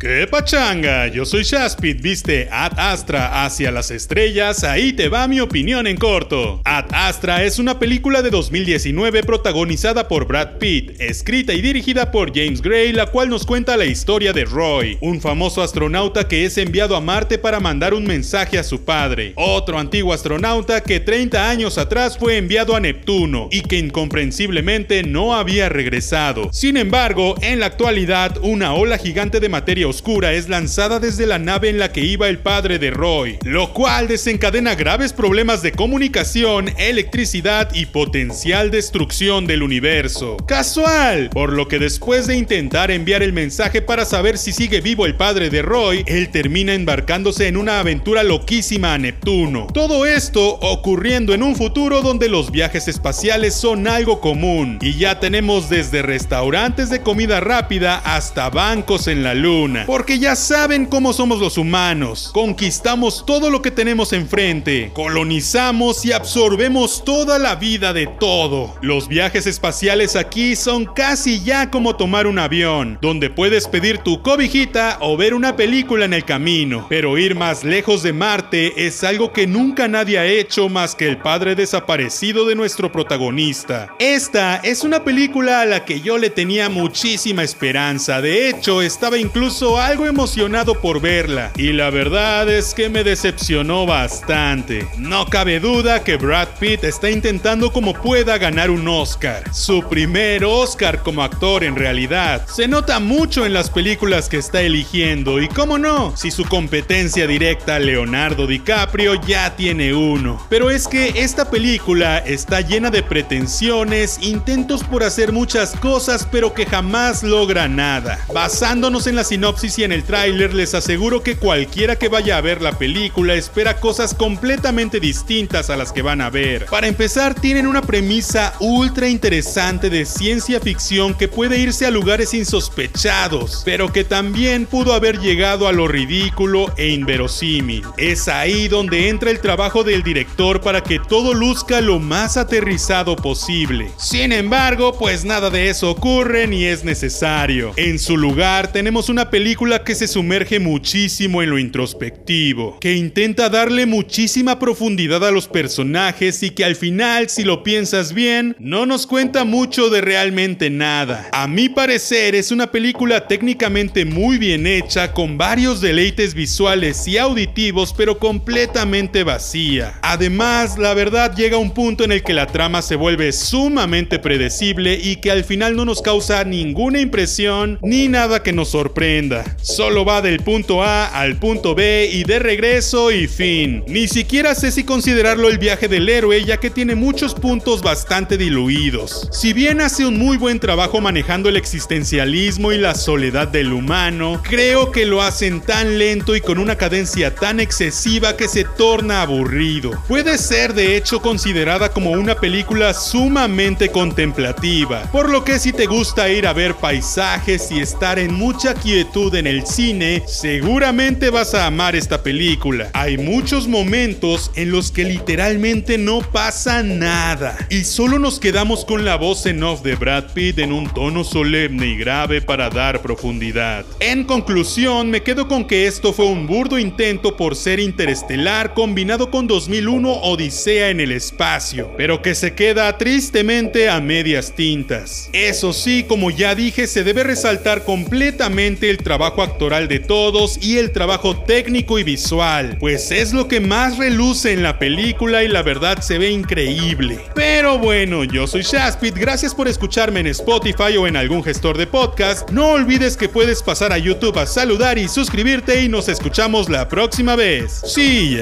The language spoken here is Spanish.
¡Qué pachanga! Yo soy Shaspit, viste Ad Astra hacia las estrellas, ahí te va mi opinión en corto. Ad Astra es una película de 2019 protagonizada por Brad Pitt, escrita y dirigida por James Gray, la cual nos cuenta la historia de Roy, un famoso astronauta que es enviado a Marte para mandar un mensaje a su padre, otro antiguo astronauta que 30 años atrás fue enviado a Neptuno y que incomprensiblemente no había regresado. Sin embargo, en la actualidad, una ola gigante de materia oscura es lanzada desde la nave en la que iba el padre de Roy, lo cual desencadena graves problemas de comunicación, electricidad y potencial destrucción del universo. Casual, por lo que después de intentar enviar el mensaje para saber si sigue vivo el padre de Roy, él termina embarcándose en una aventura loquísima a Neptuno. Todo esto ocurriendo en un futuro donde los viajes espaciales son algo común y ya tenemos desde restaurantes de comida rápida hasta bancos en la luna porque ya saben cómo somos los humanos. Conquistamos todo lo que tenemos enfrente, colonizamos y absorbemos toda la vida de todo. Los viajes espaciales aquí son casi ya como tomar un avión, donde puedes pedir tu cobijita o ver una película en el camino. Pero ir más lejos de Marte es algo que nunca nadie ha hecho más que el padre desaparecido de nuestro protagonista. Esta es una película a la que yo le tenía muchísima esperanza. De hecho, estaba incluso algo emocionado por verla, y la verdad es que me decepcionó bastante. No cabe duda que Brad Pitt está intentando como pueda ganar un Oscar, su primer Oscar como actor en realidad. Se nota mucho en las películas que está eligiendo, y cómo no, si su competencia directa Leonardo DiCaprio ya tiene uno. Pero es que esta película está llena de pretensiones, intentos por hacer muchas cosas, pero que jamás logra nada. Basándonos en la sinopsis y en el tráiler les aseguro que cualquiera que vaya a ver la película espera cosas completamente distintas a las que van a ver. Para empezar, tienen una premisa ultra interesante de ciencia ficción que puede irse a lugares insospechados, pero que también pudo haber llegado a lo ridículo e inverosímil. Es ahí donde entra el trabajo del director para que todo luzca lo más aterrizado posible. Sin embargo, pues nada de eso ocurre ni es necesario. En su lugar tenemos una película que se sumerge muchísimo en lo introspectivo, que intenta darle muchísima profundidad a los personajes y que al final, si lo piensas bien, no nos cuenta mucho de realmente nada. A mi parecer es una película técnicamente muy bien hecha, con varios deleites visuales y auditivos, pero completamente vacía. Además, la verdad llega a un punto en el que la trama se vuelve sumamente predecible y que al final no nos causa ninguna impresión ni nada que nos sorprenda. Solo va del punto A al punto B y de regreso y fin. Ni siquiera sé si considerarlo el viaje del héroe ya que tiene muchos puntos bastante diluidos. Si bien hace un muy buen trabajo manejando el existencialismo y la soledad del humano, creo que lo hacen tan lento y con una cadencia tan excesiva que se torna aburrido. Puede ser de hecho considerada como una película sumamente contemplativa, por lo que si te gusta ir a ver paisajes y estar en mucha quietud en el cine, seguramente vas a amar esta película. Hay muchos momentos en los que literalmente no pasa nada y solo nos quedamos con la voz en off de Brad Pitt en un tono solemne y grave para dar profundidad. En conclusión, me quedo con que esto fue un burdo intento por ser interestelar combinado con 2001 Odisea en el espacio, pero que se queda tristemente a medias tintas. Eso sí, como ya dije, se debe resaltar completamente el trabajo actoral de todos y el trabajo técnico y visual, pues es lo que más reluce en la película y la verdad se ve increíble. Pero bueno, yo soy Shaspit, gracias por escucharme en Spotify o en algún gestor de podcast. No olvides que puedes pasar a YouTube a saludar y suscribirte y nos escuchamos la próxima vez. Sí.